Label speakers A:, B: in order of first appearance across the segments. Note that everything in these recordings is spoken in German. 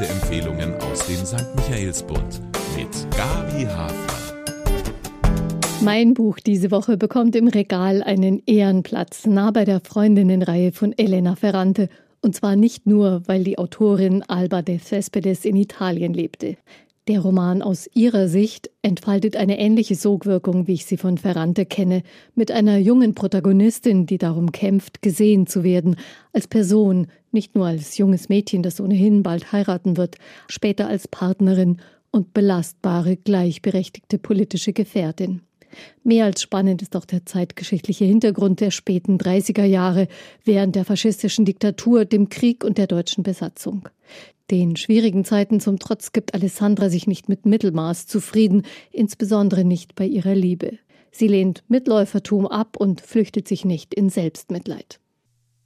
A: Leseempfehlungen aus dem St. Michaelsbund mit Gabi Hafner.
B: Mein Buch diese Woche bekommt im Regal einen Ehrenplatz nah bei der Freundinnenreihe von Elena Ferrante. Und zwar nicht nur, weil die Autorin Alba de Cespedes in Italien lebte. Der Roman aus ihrer Sicht entfaltet eine ähnliche Sogwirkung, wie ich sie von Ferrante kenne, mit einer jungen Protagonistin, die darum kämpft, gesehen zu werden, als Person, nicht nur als junges Mädchen, das ohnehin bald heiraten wird, später als Partnerin und belastbare, gleichberechtigte politische Gefährtin. Mehr als spannend ist auch der zeitgeschichtliche Hintergrund der späten 30er Jahre während der faschistischen Diktatur, dem Krieg und der deutschen Besatzung. Den schwierigen Zeiten zum Trotz gibt Alessandra sich nicht mit Mittelmaß zufrieden, insbesondere nicht bei ihrer Liebe. Sie lehnt Mitläufertum ab und flüchtet sich nicht in Selbstmitleid.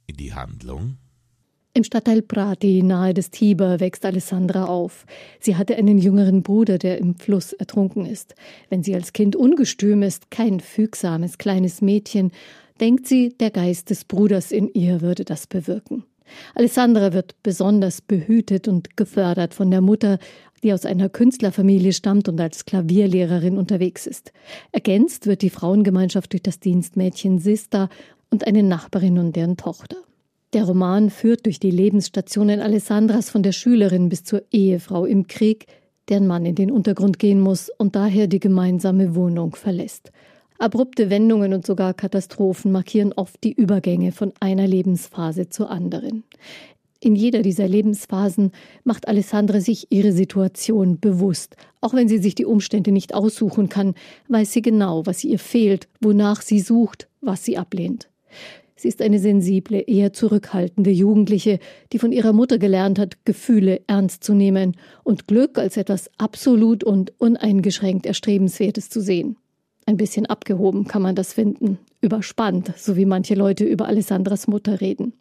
A: Die Handlung?
B: Im Stadtteil Prati nahe des Tiber wächst Alessandra auf. Sie hatte einen jüngeren Bruder, der im Fluss ertrunken ist. Wenn sie als Kind ungestüm ist, kein fügsames kleines Mädchen, denkt sie, der Geist des Bruders in ihr würde das bewirken. Alessandra wird besonders behütet und gefördert von der Mutter, die aus einer Künstlerfamilie stammt und als Klavierlehrerin unterwegs ist. Ergänzt wird die Frauengemeinschaft durch das Dienstmädchen Sista und eine Nachbarin und deren Tochter. Der Roman führt durch die Lebensstationen Alessandras von der Schülerin bis zur Ehefrau im Krieg, deren Mann in den Untergrund gehen muss und daher die gemeinsame Wohnung verlässt. Abrupte Wendungen und sogar Katastrophen markieren oft die Übergänge von einer Lebensphase zur anderen. In jeder dieser Lebensphasen macht Alessandra sich ihre Situation bewusst. Auch wenn sie sich die Umstände nicht aussuchen kann, weiß sie genau, was ihr fehlt, wonach sie sucht, was sie ablehnt. Sie ist eine sensible, eher zurückhaltende Jugendliche, die von ihrer Mutter gelernt hat, Gefühle ernst zu nehmen und Glück als etwas absolut und uneingeschränkt Erstrebenswertes zu sehen. Ein bisschen abgehoben kann man das finden, überspannt, so wie manche Leute über Alessandras Mutter reden.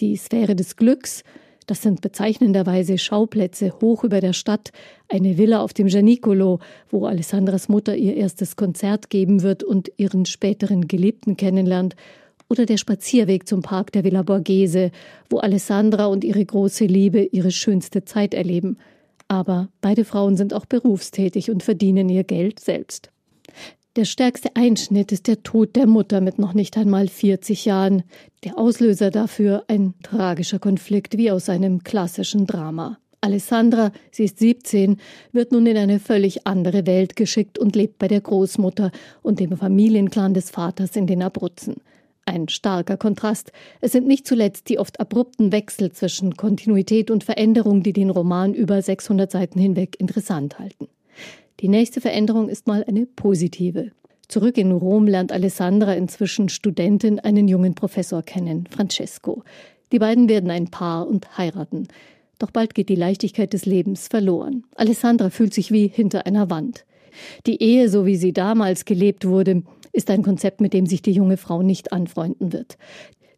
B: Die Sphäre des Glücks, das sind bezeichnenderweise Schauplätze hoch über der Stadt, eine Villa auf dem Janicolo, wo Alessandras Mutter ihr erstes Konzert geben wird und ihren späteren Geliebten kennenlernt, oder der Spazierweg zum Park der Villa Borghese, wo Alessandra und ihre große Liebe ihre schönste Zeit erleben. Aber beide Frauen sind auch berufstätig und verdienen ihr Geld selbst. Der stärkste Einschnitt ist der Tod der Mutter mit noch nicht einmal 40 Jahren. Der Auslöser dafür ein tragischer Konflikt wie aus einem klassischen Drama. Alessandra, sie ist 17, wird nun in eine völlig andere Welt geschickt und lebt bei der Großmutter und dem Familienclan des Vaters in den Abruzzen. Ein starker Kontrast. Es sind nicht zuletzt die oft abrupten Wechsel zwischen Kontinuität und Veränderung, die den Roman über 600 Seiten hinweg interessant halten. Die nächste Veränderung ist mal eine positive. Zurück in Rom lernt Alessandra inzwischen Studentin einen jungen Professor kennen, Francesco. Die beiden werden ein Paar und heiraten. Doch bald geht die Leichtigkeit des Lebens verloren. Alessandra fühlt sich wie hinter einer Wand. Die Ehe, so wie sie damals gelebt wurde, ist ein Konzept, mit dem sich die junge Frau nicht anfreunden wird.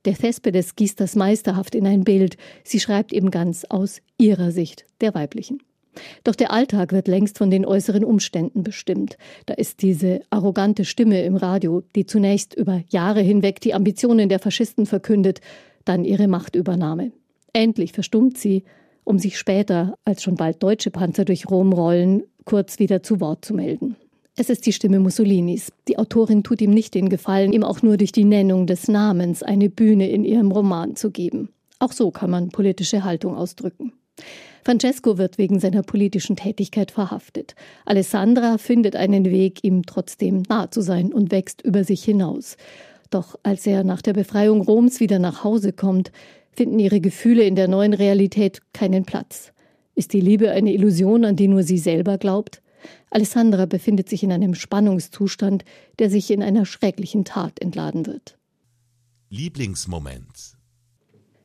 B: Der Thespedes gießt das meisterhaft in ein Bild. Sie schreibt eben ganz aus ihrer Sicht, der weiblichen. Doch der Alltag wird längst von den äußeren Umständen bestimmt. Da ist diese arrogante Stimme im Radio, die zunächst über Jahre hinweg die Ambitionen der Faschisten verkündet, dann ihre Machtübernahme. Endlich verstummt sie, um sich später, als schon bald deutsche Panzer durch Rom rollen, kurz wieder zu Wort zu melden. Es ist die Stimme Mussolinis. Die Autorin tut ihm nicht den Gefallen, ihm auch nur durch die Nennung des Namens eine Bühne in ihrem Roman zu geben. Auch so kann man politische Haltung ausdrücken. Francesco wird wegen seiner politischen Tätigkeit verhaftet. Alessandra findet einen Weg, ihm trotzdem nahe zu sein und wächst über sich hinaus. Doch als er nach der Befreiung Roms wieder nach Hause kommt, finden ihre Gefühle in der neuen Realität keinen Platz. Ist die Liebe eine Illusion, an die nur sie selber glaubt? Alessandra befindet sich in einem Spannungszustand, der sich in einer schrecklichen Tat entladen wird.
A: Lieblingsmoment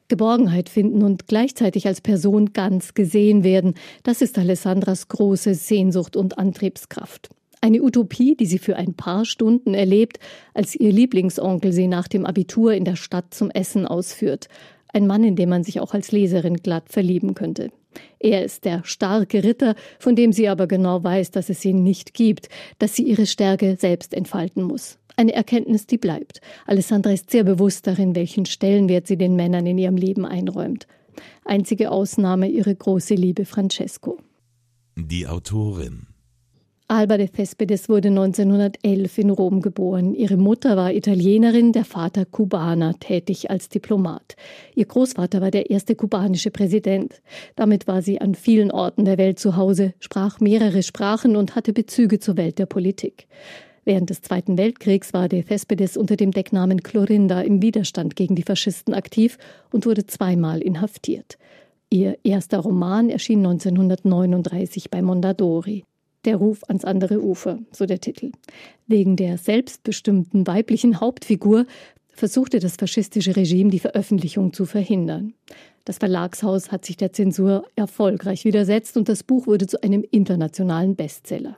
B: Geborgenheit finden und gleichzeitig als Person ganz gesehen werden, das ist Alessandras große Sehnsucht und Antriebskraft. Eine Utopie, die sie für ein paar Stunden erlebt, als ihr Lieblingsonkel sie nach dem Abitur in der Stadt zum Essen ausführt. Ein Mann, in dem man sich auch als Leserin glatt verlieben könnte. Er ist der starke Ritter, von dem sie aber genau weiß, dass es ihn nicht gibt, dass sie ihre Stärke selbst entfalten muss. Eine Erkenntnis, die bleibt. Alessandra ist sehr bewusst darin, welchen Stellenwert sie den Männern in ihrem Leben einräumt. Einzige Ausnahme ihre große Liebe Francesco.
A: Die Autorin
B: Alba de Cespedes wurde 1911 in Rom geboren. Ihre Mutter war Italienerin, der Vater Kubaner, tätig als Diplomat. Ihr Großvater war der erste kubanische Präsident. Damit war sie an vielen Orten der Welt zu Hause, sprach mehrere Sprachen und hatte Bezüge zur Welt der Politik. Während des Zweiten Weltkriegs war de Cespedes unter dem Decknamen Clorinda im Widerstand gegen die Faschisten aktiv und wurde zweimal inhaftiert. Ihr erster Roman erschien 1939 bei Mondadori. Der Ruf ans andere Ufer, so der Titel. Wegen der selbstbestimmten weiblichen Hauptfigur versuchte das faschistische Regime die Veröffentlichung zu verhindern. Das Verlagshaus hat sich der Zensur erfolgreich widersetzt und das Buch wurde zu einem internationalen Bestseller.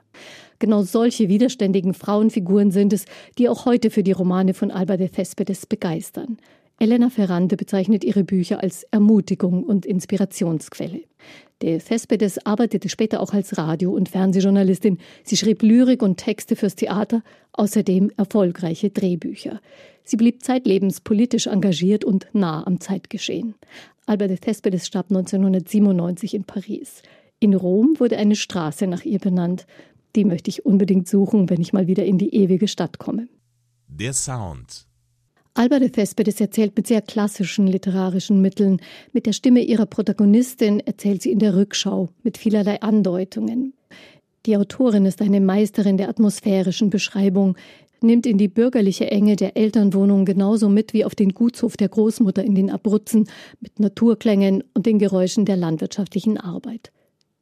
B: Genau solche widerständigen Frauenfiguren sind es, die auch heute für die Romane von Alba de Cespedes begeistern. Elena Ferrante bezeichnet ihre Bücher als Ermutigung und Inspirationsquelle. De Cespedes arbeitete später auch als Radio- und Fernsehjournalistin. Sie schrieb Lyrik und Texte fürs Theater, außerdem erfolgreiche Drehbücher. Sie blieb zeitlebens politisch engagiert und nah am Zeitgeschehen. Albert de Cespedes starb 1997 in Paris. In Rom wurde eine Straße nach ihr benannt. Die möchte ich unbedingt suchen, wenn ich mal wieder in die ewige Stadt komme.
A: Der Sound
B: Alba de Cespedes erzählt mit sehr klassischen literarischen Mitteln. Mit der Stimme ihrer Protagonistin erzählt sie in der Rückschau mit vielerlei Andeutungen. Die Autorin ist eine Meisterin der atmosphärischen Beschreibung, nimmt in die bürgerliche Enge der Elternwohnung genauso mit wie auf den Gutshof der Großmutter in den Abruzzen mit Naturklängen und den Geräuschen der landwirtschaftlichen Arbeit.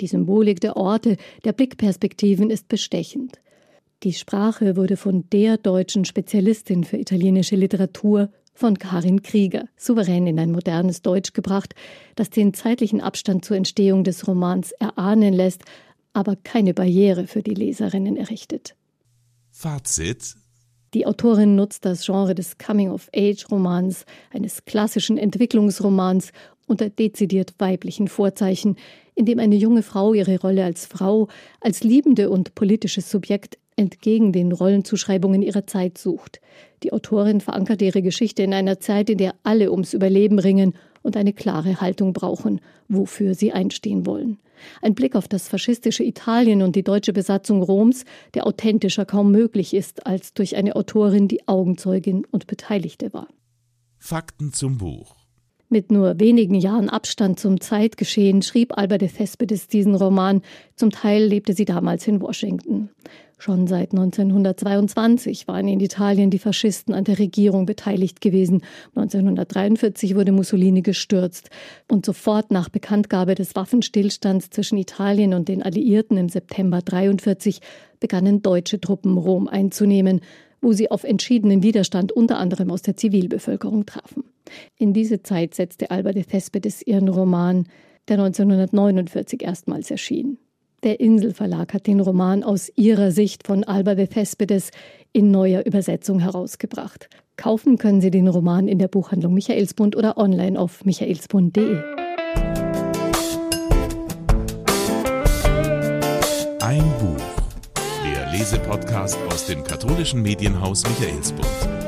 B: Die Symbolik der Orte, der Blickperspektiven ist bestechend. Die Sprache wurde von der deutschen Spezialistin für italienische Literatur von Karin Krieger souverän in ein modernes Deutsch gebracht, das den zeitlichen Abstand zur Entstehung des Romans erahnen lässt, aber keine Barriere für die Leserinnen errichtet.
A: Fazit
B: die Autorin nutzt das Genre des Coming-of-Age-Romans, eines klassischen Entwicklungsromans unter dezidiert weiblichen Vorzeichen, in dem eine junge Frau ihre Rolle als Frau, als liebende und politisches Subjekt entgegen den Rollenzuschreibungen ihrer Zeit sucht. Die Autorin verankert ihre Geschichte in einer Zeit, in der alle ums Überleben ringen und eine klare Haltung brauchen, wofür sie einstehen wollen. Ein Blick auf das faschistische Italien und die deutsche Besatzung Roms, der authentischer kaum möglich ist als durch eine Autorin, die Augenzeugin und Beteiligte war.
A: Fakten zum Buch.
B: Mit nur wenigen Jahren Abstand zum Zeitgeschehen schrieb Albert de Cespedes diesen Roman. Zum Teil lebte sie damals in Washington. Schon seit 1922 waren in Italien die Faschisten an der Regierung beteiligt gewesen. 1943 wurde Mussolini gestürzt. Und sofort nach Bekanntgabe des Waffenstillstands zwischen Italien und den Alliierten im September 1943 begannen deutsche Truppen Rom einzunehmen, wo sie auf entschiedenen Widerstand unter anderem aus der Zivilbevölkerung trafen. In diese Zeit setzte Alba de Cespedes ihren Roman, der 1949 erstmals erschien. Der Inselverlag hat den Roman aus ihrer Sicht von Alba de Cespedes in neuer Übersetzung herausgebracht. Kaufen können Sie den Roman in der Buchhandlung Michaelsbund oder online auf michaelsbund.de.
A: Ein Buch. Der Lesepodcast aus dem katholischen Medienhaus Michaelsbund.